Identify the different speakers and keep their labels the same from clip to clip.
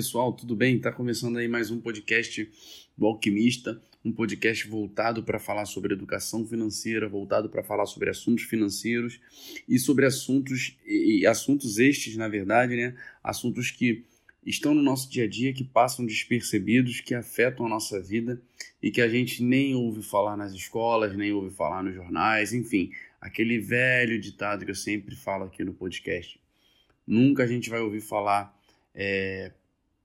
Speaker 1: Pessoal, tudo bem? Está começando aí mais um podcast do Alquimista, um podcast voltado para falar sobre educação financeira, voltado para falar sobre assuntos financeiros e sobre assuntos e assuntos estes, na verdade, né? Assuntos que estão no nosso dia a dia, que passam despercebidos, que afetam a nossa vida e que a gente nem ouve falar nas escolas, nem ouve falar nos jornais, enfim, aquele velho ditado que eu sempre falo aqui no podcast. Nunca a gente vai ouvir falar é,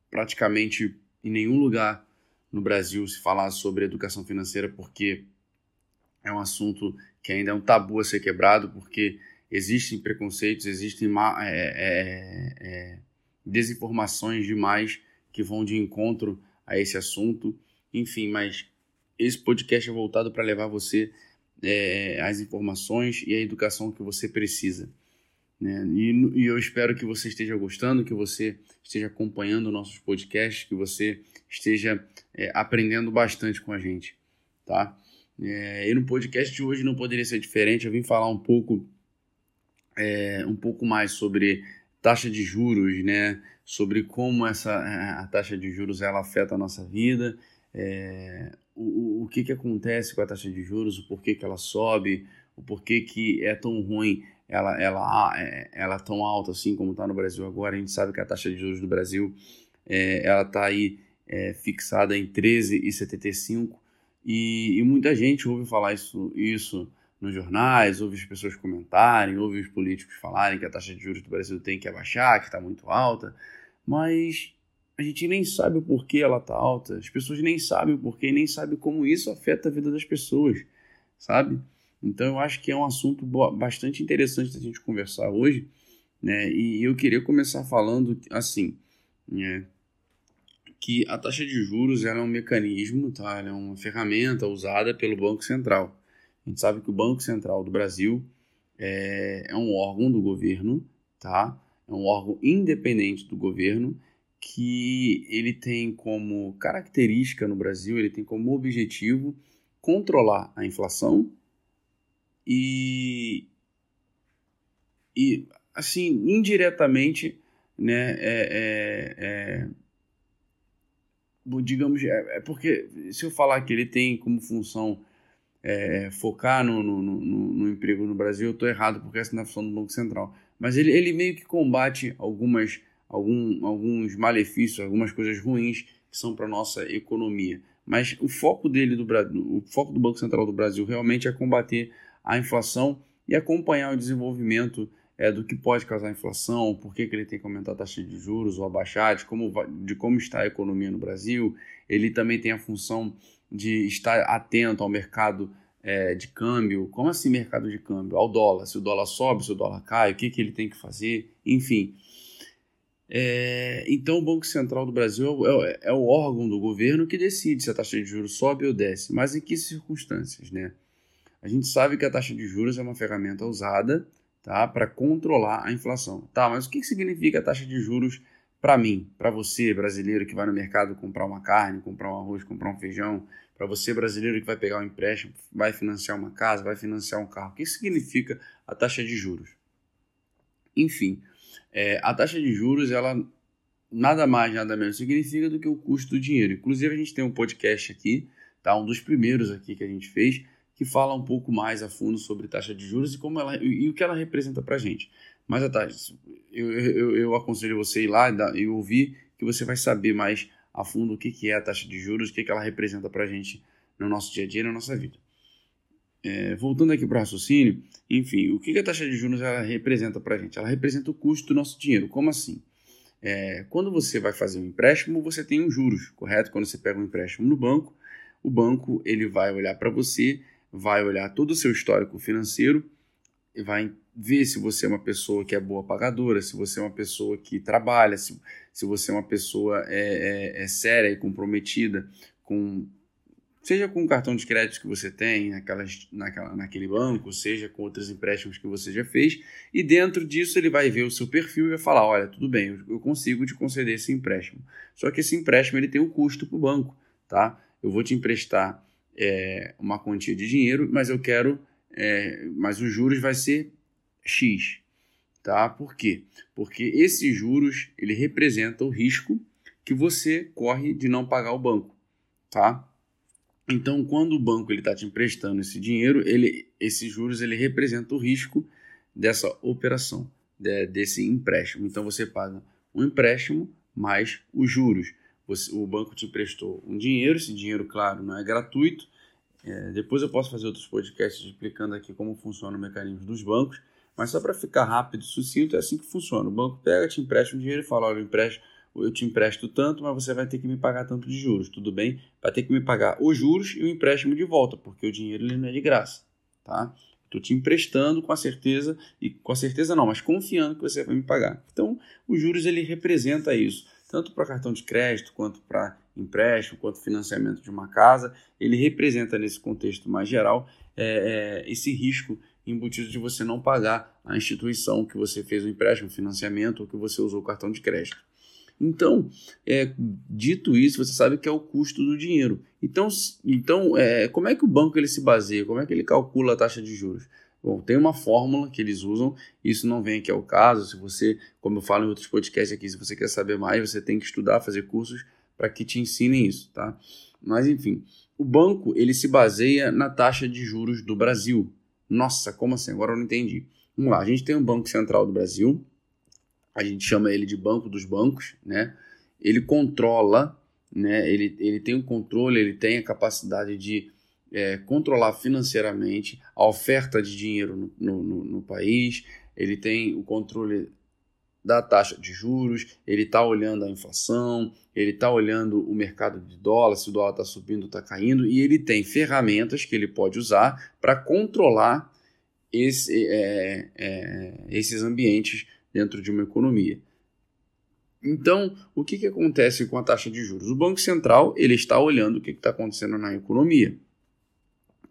Speaker 1: praticamente em nenhum lugar no Brasil se falar sobre educação financeira, porque é um assunto que ainda é um tabu a ser quebrado, porque existem preconceitos, existem é, é, é, desinformações demais que vão de encontro a esse assunto. Enfim, mas esse podcast é voltado para levar você é, as informações e a educação que você precisa. Né? E, e, eu espero que você esteja gostando, que você esteja acompanhando nossos podcasts, que você esteja é, aprendendo bastante com a gente, tá? É, e no podcast de hoje não poderia ser diferente. Eu vim falar um pouco, é, um pouco mais sobre taxa de juros, né? Sobre como essa a taxa de juros ela afeta a nossa vida, é, o, o que que acontece com a taxa de juros, o porquê que ela sobe, o porquê que é tão ruim ela, ela, é, ela tão alta assim como está no Brasil agora. A gente sabe que a taxa de juros do Brasil é, ela está aí é, fixada em 13,75 e, e muita gente ouve falar isso, isso nos jornais, ouve as pessoas comentarem, ouve os políticos falarem que a taxa de juros do Brasil tem que abaixar, que está muito alta, mas a gente nem sabe o porquê ela está alta, as pessoas nem sabem o porquê, nem sabem como isso afeta a vida das pessoas, sabe? Então eu acho que é um assunto bastante interessante da gente conversar hoje, né? E eu queria começar falando assim, né? que a taxa de juros é um mecanismo, tá? Ela é uma ferramenta usada pelo Banco Central. A gente sabe que o Banco Central do Brasil é, é um órgão do governo, tá? É um órgão independente do governo que ele tem como característica no Brasil, ele tem como objetivo controlar a inflação e, e assim, indiretamente, né, é, é, é digamos, é, é, porque se eu falar que ele tem como função é, focar no, no, no, no, emprego no Brasil, eu estou errado, porque essa não é a função do Banco Central. Mas ele, ele meio que combate algumas, algum, alguns malefícios, algumas coisas ruins que são para a nossa economia. Mas o foco dele, do, o foco do Banco Central do Brasil realmente é combater a inflação e acompanhar o desenvolvimento é, do que pode causar inflação, por que, que ele tem que aumentar a taxa de juros ou abaixar, de como, de como está a economia no Brasil. Ele também tem a função de estar atento ao mercado é, de câmbio. Como assim mercado de câmbio? Ao dólar. Se o dólar sobe, se o dólar cai, o que, que ele tem que fazer, enfim. É, então, o Banco Central do Brasil é, é, o órgão do governo que decide se a taxa de juros sobe ou desce, mas em que circunstâncias, né? A gente sabe que a taxa de juros é uma ferramenta usada tá, para controlar a inflação. Tá, mas o que significa a taxa de juros para mim, para você brasileiro que vai no mercado comprar uma carne, comprar um arroz, comprar um feijão, para você brasileiro que vai pegar um empréstimo, vai financiar uma casa, vai financiar um carro. O que significa a taxa de juros? Enfim, é, a taxa de juros ela nada mais nada menos significa do que o custo do dinheiro. Inclusive a gente tem um podcast aqui, tá, um dos primeiros aqui que a gente fez que fala um pouco mais a fundo sobre taxa de juros e como ela e, e o que ela representa para a gente. Mas a taxa, eu, eu, eu aconselho você ir lá e ouvir que você vai saber mais a fundo o que, que é a taxa de juros, o que, que ela representa para a gente no nosso dia a dia, na nossa vida. É, voltando aqui para o raciocínio, enfim, o que, que a taxa de juros ela representa para a gente? Ela representa o custo do nosso dinheiro. Como assim? É, quando você vai fazer um empréstimo, você tem os juros, correto? Quando você pega um empréstimo no banco, o banco ele vai olhar para você vai olhar todo o seu histórico financeiro e vai ver se você é uma pessoa que é boa pagadora, se você é uma pessoa que trabalha, se, se você é uma pessoa é, é, é séria e comprometida com seja com o cartão de crédito que você tem naquelas, naquela, naquele banco, seja com outros empréstimos que você já fez, e dentro disso ele vai ver o seu perfil e vai falar, olha, tudo bem, eu, consigo te conceder esse empréstimo. Só que esse empréstimo ele tem um custo para o banco, tá? Eu vou te emprestar é, uma quantia de dinheiro, mas eu quero, é, mas os juros vai ser X, tá? Por quê? Porque esses juros ele representa o risco que você corre de não pagar o banco, tá? Então, quando o banco ele está te emprestando esse dinheiro, ele, esses juros ele representa o risco dessa operação, de, desse empréstimo. Então, você paga um empréstimo mais os juros. Você, o banco te emprestou um dinheiro, esse dinheiro, claro, não é gratuito. É, depois eu posso fazer outros podcasts explicando aqui como funciona o mecanismo dos bancos, mas só para ficar rápido e sucinto, é assim que funciona. O banco pega, te empresta um dinheiro e fala: olha, eu empresto eu te empresto tanto, mas você vai ter que me pagar tanto de juros, tudo bem? Vai ter que me pagar os juros e o empréstimo de volta, porque o dinheiro ele não é de graça, tá? Estou te emprestando com a certeza, e com a certeza não, mas confiando que você vai me pagar. Então, os juros ele representa isso, tanto para cartão de crédito, quanto para empréstimo, quanto financiamento de uma casa, ele representa nesse contexto mais geral é, é, esse risco embutido de você não pagar a instituição que você fez o empréstimo, financiamento ou que você usou o cartão de crédito. Então, é, dito isso, você sabe que é o custo do dinheiro. Então, então é, como é que o banco ele se baseia? Como é que ele calcula a taxa de juros? Bom, tem uma fórmula que eles usam, isso não vem aqui ao caso. Se você, como eu falo em outros podcasts aqui, se você quer saber mais, você tem que estudar, fazer cursos para que te ensinem isso, tá? Mas enfim, o banco ele se baseia na taxa de juros do Brasil. Nossa, como assim? Agora eu não entendi. Vamos lá, a gente tem o Banco Central do Brasil, a gente chama ele de banco dos bancos, né? Ele controla, né? Ele, ele tem o controle, ele tem a capacidade de é, controlar financeiramente a oferta de dinheiro no, no, no país, ele tem o controle da taxa de juros, ele está olhando a inflação, ele está olhando o mercado de dólar, se o dólar está subindo ou está caindo, e ele tem ferramentas que ele pode usar para controlar esse, é, é, esses ambientes dentro de uma economia. Então, o que, que acontece com a taxa de juros? O Banco Central ele está olhando o que está acontecendo na economia.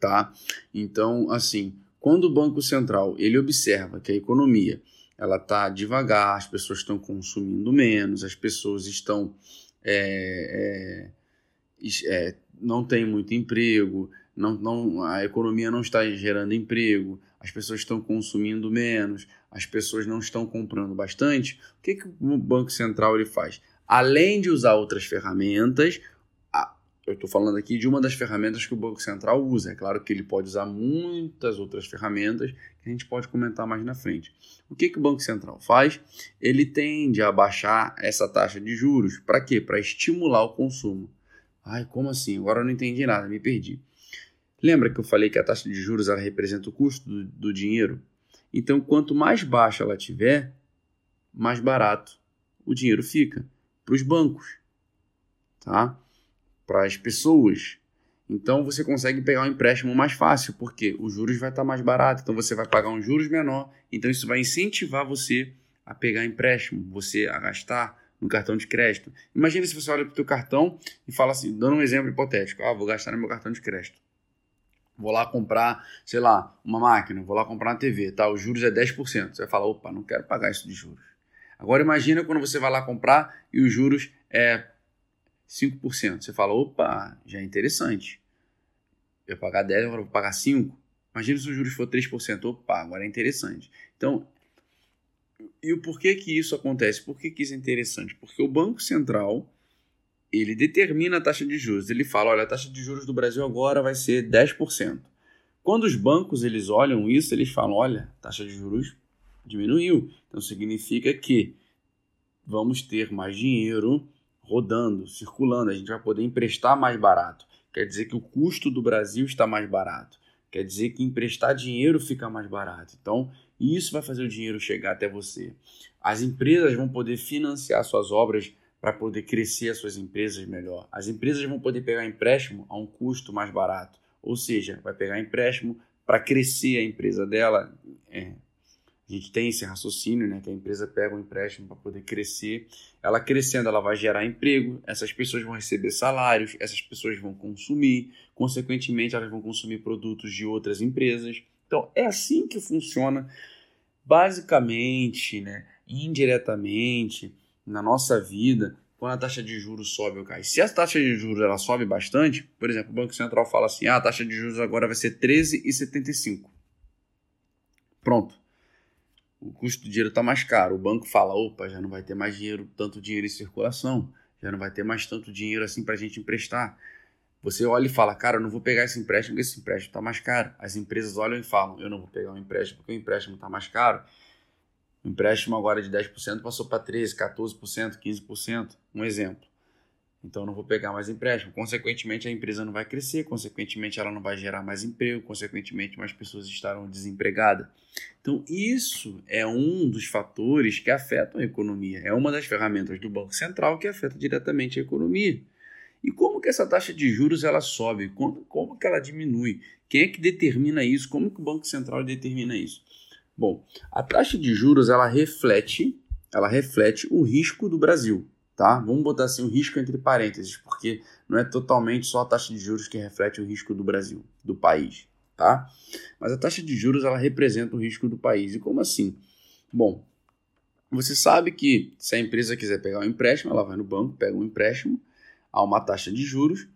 Speaker 1: Tá? Então, assim, quando o Banco Central ele observa que a economia ela está devagar, as pessoas estão consumindo menos, as pessoas estão é, é, é, não tem muito emprego, não, não, a economia não está gerando emprego, as pessoas estão consumindo menos, as pessoas não estão comprando bastante, o que, que o Banco Central ele faz? Além de usar outras ferramentas, eu estou falando aqui de uma das ferramentas que o Banco Central usa. É claro que ele pode usar muitas outras ferramentas que a gente pode comentar mais na frente. O que, que o Banco Central faz? Ele tende a baixar essa taxa de juros. Para quê? Para estimular o consumo. Ai, como assim? Agora eu não entendi nada, me perdi. Lembra que eu falei que a taxa de juros ela representa o custo do, do dinheiro? Então, quanto mais baixa ela tiver, mais barato o dinheiro fica para os bancos, tá? Para as pessoas. Então você consegue pegar um empréstimo mais fácil, porque os juros vai estar mais barato, então você vai pagar um juros menor, então isso vai incentivar você a pegar empréstimo, você a gastar no cartão de crédito. Imagina se você olha para o seu cartão e fala assim, dando um exemplo hipotético, ah, vou gastar no meu cartão de crédito. Vou lá comprar, sei lá, uma máquina, vou lá comprar uma TV, tá? Os juros é 10%. Você vai falar, opa, não quero pagar isso de juros. Agora imagina quando você vai lá comprar e os juros é 5%. Você fala, opa, já é interessante. Eu pagar 10, agora vou pagar 5. Imagina se os juros for 3%. Opa, agora é interessante. Então, e o porquê que isso acontece? Por que, que isso é interessante? Porque o Banco Central ele determina a taxa de juros. Ele fala, olha, a taxa de juros do Brasil agora vai ser 10%. Quando os bancos eles olham isso, eles falam, olha, a taxa de juros diminuiu. Então significa que vamos ter mais dinheiro rodando, circulando, a gente vai poder emprestar mais barato. Quer dizer que o custo do Brasil está mais barato. Quer dizer que emprestar dinheiro fica mais barato. Então, isso vai fazer o dinheiro chegar até você. As empresas vão poder financiar suas obras para poder crescer as suas empresas melhor. As empresas vão poder pegar empréstimo a um custo mais barato, ou seja, vai pegar empréstimo para crescer a empresa dela. É, a gente tem esse raciocínio, né, que a empresa pega um empréstimo para poder crescer. Ela crescendo, ela vai gerar emprego, essas pessoas vão receber salários, essas pessoas vão consumir, consequentemente, elas vão consumir produtos de outras empresas. Então, é assim que funciona, basicamente, né, indiretamente na nossa vida quando a taxa de juros sobe ou cai. Se a taxa de juros ela sobe bastante, por exemplo, o Banco Central fala assim: ah, a taxa de juros agora vai ser 13,75. Pronto. O custo do dinheiro está mais caro. O banco fala: opa, já não vai ter mais dinheiro, tanto dinheiro em circulação, já não vai ter mais tanto dinheiro assim para a gente emprestar. Você olha e fala, cara, eu não vou pegar esse empréstimo porque esse empréstimo está mais caro. As empresas olham e falam, eu não vou pegar um empréstimo porque o empréstimo está mais caro. O empréstimo agora de 10% passou para 13%, 14%, 15%. Um exemplo. Então não vou pegar mais empréstimo. Consequentemente, a empresa não vai crescer, consequentemente, ela não vai gerar mais emprego, consequentemente, mais pessoas estarão desempregadas. Então, isso é um dos fatores que afetam a economia. É uma das ferramentas do Banco Central que afeta diretamente a economia. E como que essa taxa de juros ela sobe? Como, como que ela diminui? Quem é que determina isso? Como que o Banco Central determina isso? Bom, a taxa de juros ela reflete, ela reflete o risco do Brasil tá? Vamos botar assim o risco entre parênteses, porque não é totalmente só a taxa de juros que reflete o risco do Brasil, do país, tá? Mas a taxa de juros ela representa o risco do país. E como assim? Bom, você sabe que se a empresa quiser pegar um empréstimo, ela vai no banco, pega um empréstimo a uma taxa de juros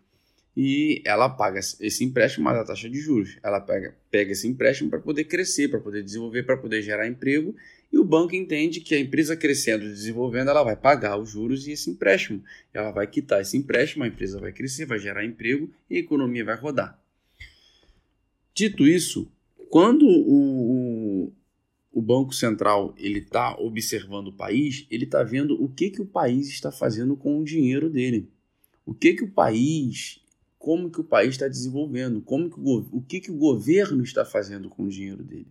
Speaker 1: e ela paga esse empréstimo mais a taxa de juros. Ela pega, pega esse empréstimo para poder crescer, para poder desenvolver, para poder gerar emprego e o banco entende que a empresa crescendo e desenvolvendo, ela vai pagar os juros e esse empréstimo. Ela vai quitar esse empréstimo, a empresa vai crescer, vai gerar emprego e a economia vai rodar. Dito isso, quando o, o, o Banco Central ele está observando o país, ele está vendo o que, que o país está fazendo com o dinheiro dele. O que, que o país, como que o país está desenvolvendo, como que o, o que, que o governo está fazendo com o dinheiro dele.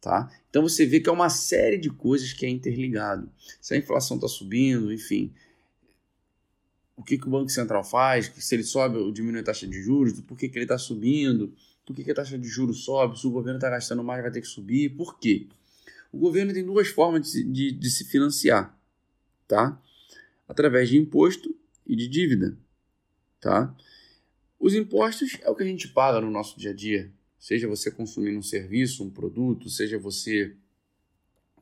Speaker 1: Tá? Então você vê que é uma série de coisas que é interligado. Se a inflação está subindo, enfim, o que, que o Banco Central faz, se ele sobe ou diminui a taxa de juros, por que, que ele está subindo, por que, que a taxa de juros sobe, se o governo está gastando mais vai ter que subir, por quê? O governo tem duas formas de, de, de se financiar, tá? Através de imposto e de dívida, tá? Os impostos é o que a gente paga no nosso dia a dia, seja você consumindo um serviço, um produto, seja você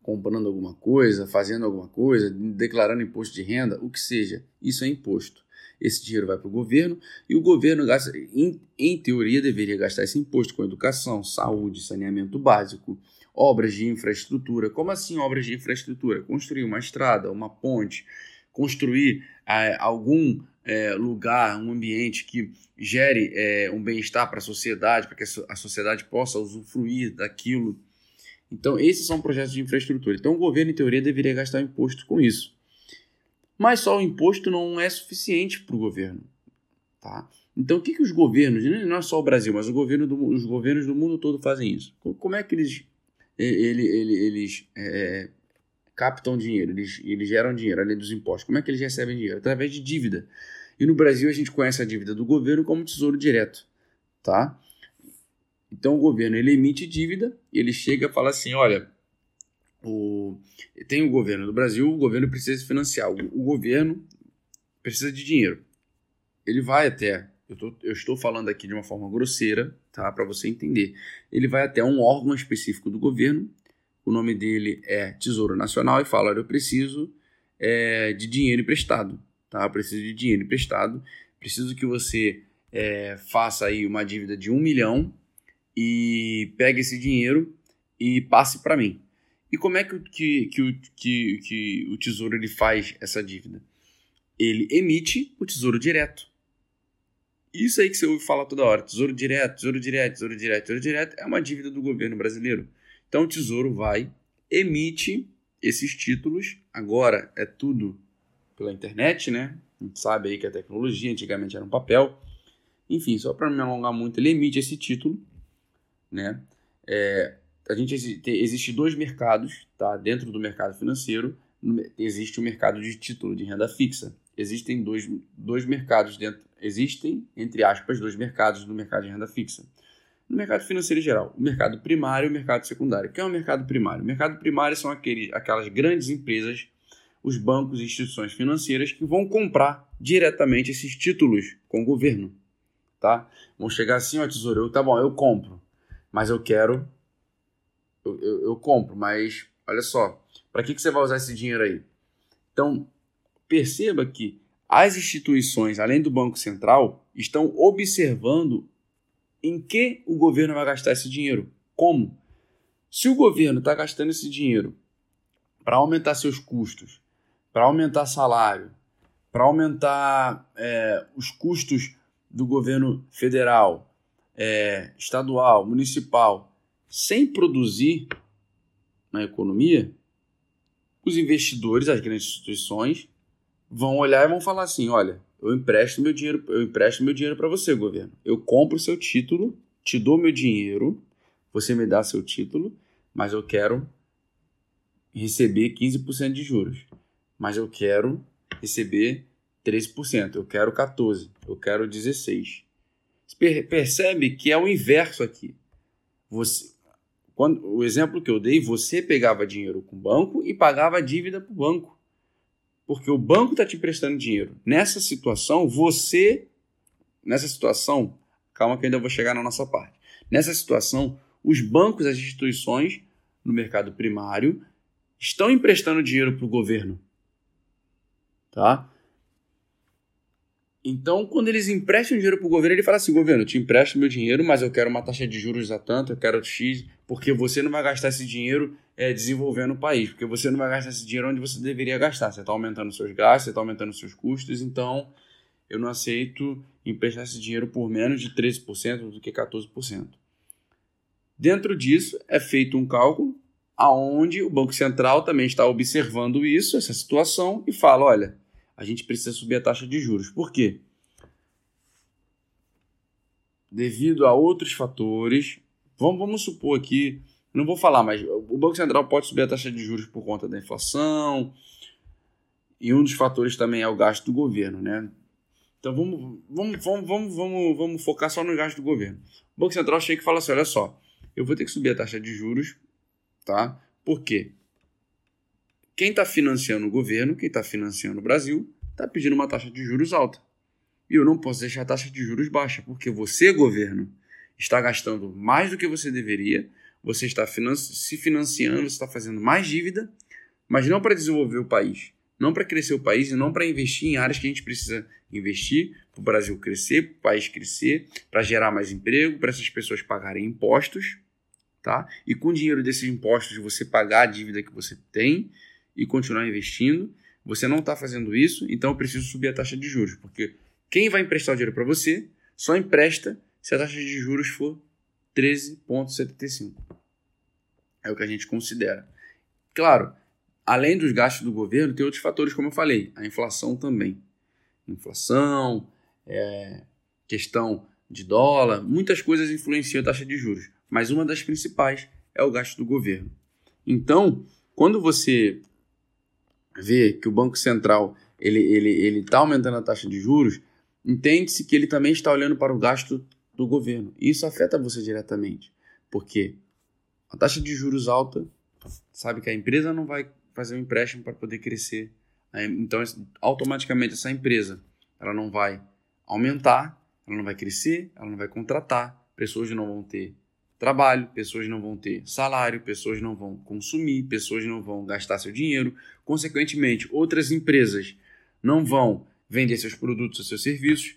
Speaker 1: comprando alguma coisa, fazendo alguma coisa, declarando imposto de renda, o que seja, isso é imposto. Esse dinheiro vai para o governo e o governo gasta, em, em teoria, deveria gastar esse imposto com educação, saúde, saneamento básico, obras de infraestrutura. Como assim obras de infraestrutura? Construir uma estrada, uma ponte, construir é, algum é, lugar, um ambiente que gere é, um bem-estar para a sociedade, para que a sociedade possa usufruir daquilo. Então, esses são projetos de infraestrutura. Então, o governo, em teoria, deveria gastar imposto com isso. Mas só o imposto não é suficiente para o governo. Tá? Então, o que, que os governos, não é só o Brasil, mas o governo do, os governos do mundo todo fazem isso? Como é que eles, eles, eles é, captam dinheiro, eles, eles geram dinheiro além dos impostos. Como é que eles recebem dinheiro? Através de dívida. E no Brasil a gente conhece a dívida do governo como tesouro direto, tá? Então o governo ele emite dívida, ele chega e fala assim, olha, o, tem o governo do Brasil, o governo precisa financiar, o, o governo precisa de dinheiro. Ele vai até, eu, tô, eu estou falando aqui de uma forma grosseira, tá, para você entender. Ele vai até um órgão específico do governo o nome dele é Tesouro Nacional e fala: eu preciso é, de dinheiro emprestado, tá? Eu preciso de dinheiro emprestado, preciso que você é, faça aí uma dívida de um milhão e pegue esse dinheiro e passe para mim. E como é que, que, que, o, que, que o Tesouro ele faz essa dívida? Ele emite o Tesouro Direto. Isso aí que você ouve falar toda hora, Tesouro Direto, Tesouro Direto, Tesouro Direto, Tesouro Direto, é uma dívida do governo brasileiro. Então o Tesouro vai, emite esses títulos. Agora é tudo pela internet, né? A gente sabe aí que a tecnologia antigamente era um papel. Enfim, só para não me alongar muito, ele emite esse título, né? É, a gente existe dois mercados, tá? Dentro do mercado financeiro existe o mercado de título de renda fixa. Existem dois, dois mercados dentro, existem entre aspas dois mercados no mercado de renda fixa no mercado financeiro em geral, o mercado primário e o mercado secundário. O que é o mercado primário? O mercado primário são aquele, aquelas grandes empresas, os bancos e instituições financeiras que vão comprar diretamente esses títulos com o governo. Tá? Vão chegar assim, ó, tesouro, tá bom, eu compro, mas eu quero, eu, eu, eu compro, mas olha só, para que, que você vai usar esse dinheiro aí? Então, perceba que as instituições, além do Banco Central, estão observando em que o governo vai gastar esse dinheiro? Como? Se o governo está gastando esse dinheiro para aumentar seus custos, para aumentar salário, para aumentar é, os custos do governo federal, é, estadual, municipal, sem produzir na economia, os investidores, as grandes instituições, vão olhar e vão falar assim: olha, eu empresto meu dinheiro, eu empresto meu dinheiro para você, governo. Eu compro seu título, te dou meu dinheiro, você me dá seu título, mas eu quero receber 15% de juros. Mas eu quero receber 13%, eu quero 14%, eu quero 16%. Você percebe que é o inverso aqui. Você, quando, o exemplo que eu dei, você pegava dinheiro com o banco e pagava a dívida para o banco. Porque o banco está te emprestando dinheiro. Nessa situação, você. Nessa situação, calma que eu ainda vou chegar na nossa parte. Nessa situação, os bancos, as instituições no mercado primário estão emprestando dinheiro para o governo. Tá? Então, quando eles emprestam dinheiro para o governo, ele fala assim: governo, eu te empresto meu dinheiro, mas eu quero uma taxa de juros a tanto, eu quero X, porque você não vai gastar esse dinheiro é, desenvolvendo o país, porque você não vai gastar esse dinheiro onde você deveria gastar. Você está aumentando seus gastos, você está aumentando seus custos, então eu não aceito emprestar esse dinheiro por menos de 13% do que 14%. Dentro disso, é feito um cálculo aonde o Banco Central também está observando isso, essa situação, e fala: olha a gente precisa subir a taxa de juros. Por quê? Devido a outros fatores, vamos, vamos supor aqui, não vou falar, mas o Banco Central pode subir a taxa de juros por conta da inflação, e um dos fatores também é o gasto do governo, né? Então vamos, vamos, vamos, vamos, vamos, vamos focar só no gasto do governo. O Banco Central chega e fala assim: olha só, eu vou ter que subir a taxa de juros, tá? Por quê? Quem está financiando o governo, quem está financiando o Brasil, está pedindo uma taxa de juros alta. E eu não posso deixar a taxa de juros baixa, porque você, governo, está gastando mais do que você deveria, você está se financiando, você está fazendo mais dívida, mas não para desenvolver o país, não para crescer o país e não para investir em áreas que a gente precisa investir para o Brasil crescer, para o país crescer, para gerar mais emprego, para essas pessoas pagarem impostos, tá? E com o dinheiro desses impostos você pagar a dívida que você tem e continuar investindo. Você não está fazendo isso, então eu preciso subir a taxa de juros, porque quem vai emprestar o dinheiro para você só empresta se a taxa de juros for 13,75. É o que a gente considera. Claro, além dos gastos do governo, tem outros fatores, como eu falei, a inflação também. Inflação, é, questão de dólar, muitas coisas influenciam a taxa de juros, mas uma das principais é o gasto do governo. Então, quando você vê que o Banco Central ele ele ele está aumentando a taxa de juros, entende-se que ele também está olhando para o gasto do governo. Isso afeta você diretamente, porque a taxa de juros alta sabe que a empresa não vai fazer um empréstimo para poder crescer. Então, automaticamente essa empresa ela não vai aumentar, ela não vai crescer, ela não vai contratar, pessoas não vão ter trabalho, pessoas não vão ter salário, pessoas não vão consumir, pessoas não vão gastar seu dinheiro, consequentemente, outras empresas não vão vender seus produtos, seus serviços,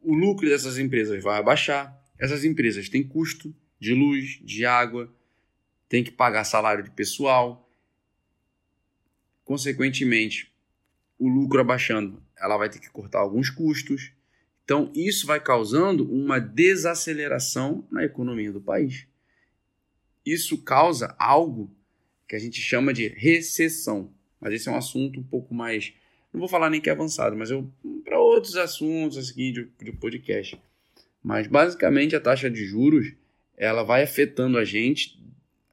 Speaker 1: o lucro dessas empresas vai abaixar, essas empresas têm custo de luz, de água, têm que pagar salário de pessoal, consequentemente, o lucro abaixando, ela vai ter que cortar alguns custos, então, isso vai causando uma desaceleração na economia do país. Isso causa algo que a gente chama de recessão. Mas esse é um assunto um pouco mais. Não vou falar nem que é avançado, mas eu para outros assuntos aqui de, de podcast. Mas basicamente a taxa de juros ela vai afetando a gente,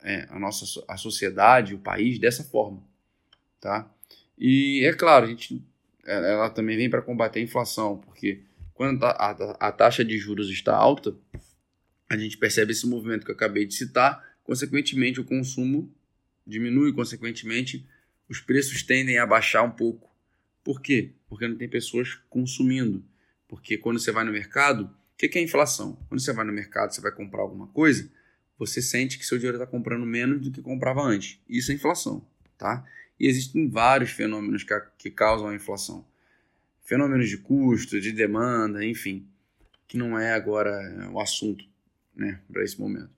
Speaker 1: é, a nossa a sociedade, o país dessa forma, tá? E é claro, a gente, ela também vem para combater a inflação, porque quando a, a, a taxa de juros está alta, a gente percebe esse movimento que eu acabei de citar, consequentemente o consumo diminui, consequentemente os preços tendem a baixar um pouco. Por quê? Porque não tem pessoas consumindo. Porque quando você vai no mercado, o que é inflação? Quando você vai no mercado, você vai comprar alguma coisa, você sente que seu dinheiro está comprando menos do que comprava antes. Isso é inflação, tá? E existem vários fenômenos que, que causam a inflação fenômenos de custo, de demanda, enfim, que não é agora o assunto né, para esse momento.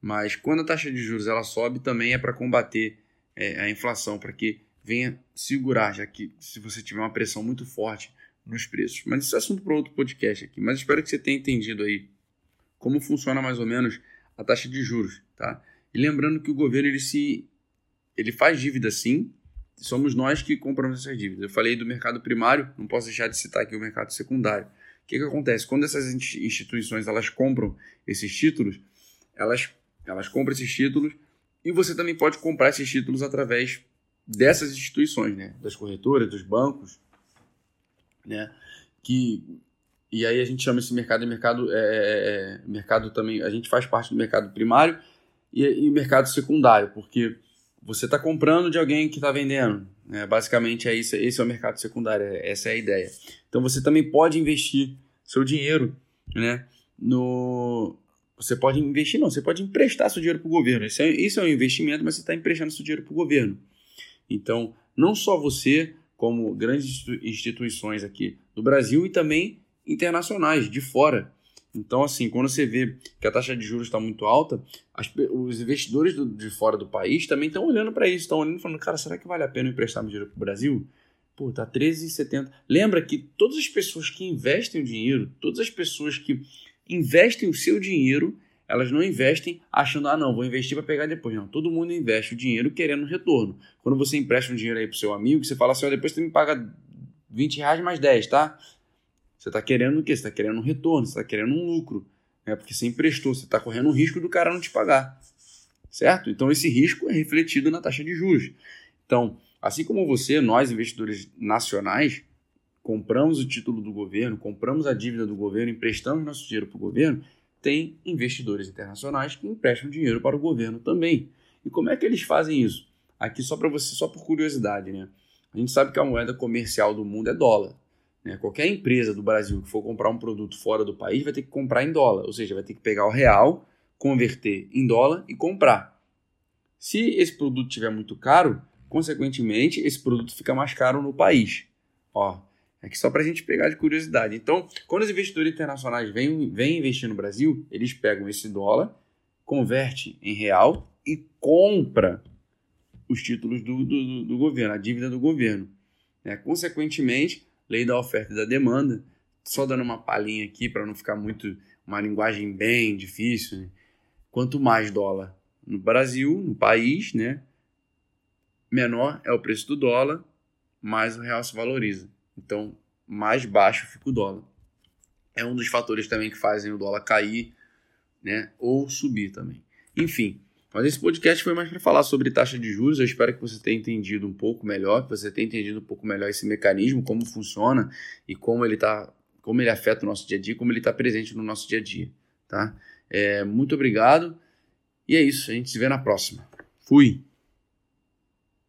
Speaker 1: Mas quando a taxa de juros ela sobe, também é para combater é, a inflação, para que venha segurar, já que se você tiver uma pressão muito forte nos preços. Mas isso é assunto para outro podcast aqui. Mas espero que você tenha entendido aí como funciona mais ou menos a taxa de juros, tá? E lembrando que o governo ele se ele faz dívida sim, somos nós que compramos essas dívidas. Eu falei do mercado primário, não posso deixar de citar aqui o mercado secundário. O que, que acontece? Quando essas instituições elas compram esses títulos, elas, elas compram esses títulos e você também pode comprar esses títulos através dessas instituições, né? das corretoras, dos bancos, né? que e aí a gente chama esse mercado de mercado, é, é, é mercado também, a gente faz parte do mercado primário e, e mercado secundário, porque você está comprando de alguém que está vendendo. Né? Basicamente é isso, esse é o mercado secundário, é, essa é a ideia. Então você também pode investir seu dinheiro, né? No, você pode investir, não, você pode emprestar seu dinheiro para o governo. Isso é, isso é um investimento, mas você está emprestando seu dinheiro para o governo. Então, não só você, como grandes instituições aqui do Brasil e também internacionais, de fora. Então, assim, quando você vê que a taxa de juros está muito alta, as, os investidores do, de fora do país também estão olhando para isso, estão olhando e falando, cara, será que vale a pena emprestar meu dinheiro para o Brasil? Pô, tá 13,70. Lembra que todas as pessoas que investem o dinheiro, todas as pessoas que investem o seu dinheiro, elas não investem achando, ah, não, vou investir para pegar depois. Não, todo mundo investe o dinheiro querendo retorno. Quando você empresta um dinheiro aí pro seu amigo, você fala assim, ó, depois você me paga 20 reais mais 10, tá? Você está querendo o quê? Você está querendo um retorno, você está querendo um lucro. Né? Porque você emprestou, você está correndo o risco do cara não te pagar. Certo? Então esse risco é refletido na taxa de juros. Então, assim como você, nós investidores nacionais, compramos o título do governo, compramos a dívida do governo, emprestamos nosso dinheiro para o governo, tem investidores internacionais que emprestam dinheiro para o governo também. E como é que eles fazem isso? Aqui só para você, só por curiosidade, né? A gente sabe que a moeda comercial do mundo é dólar. Né? Qualquer empresa do Brasil que for comprar um produto fora do país vai ter que comprar em dólar, ou seja, vai ter que pegar o real, converter em dólar e comprar. Se esse produto estiver muito caro, consequentemente, esse produto fica mais caro no país. Ó, é que só para a gente pegar de curiosidade. Então, quando os investidores internacionais vêm, vêm investir no Brasil, eles pegam esse dólar, converte em real e compra os títulos do, do, do governo, a dívida do governo. É, consequentemente, lei da oferta e da demanda. Só dando uma palhinha aqui para não ficar muito uma linguagem bem difícil. Né? Quanto mais dólar no Brasil, no país, né, menor é o preço do dólar, mais o real se valoriza. Então, mais baixo fica o dólar. É um dos fatores também que fazem o dólar cair, né, ou subir também. Enfim, mas esse podcast foi mais para falar sobre taxa de juros. Eu espero que você tenha entendido um pouco melhor, que você tenha entendido um pouco melhor esse mecanismo, como funciona e como ele tá, como ele afeta o nosso dia a dia, como ele está presente no nosso dia a dia, tá? É, muito obrigado e é isso. A gente se vê na próxima. Fui.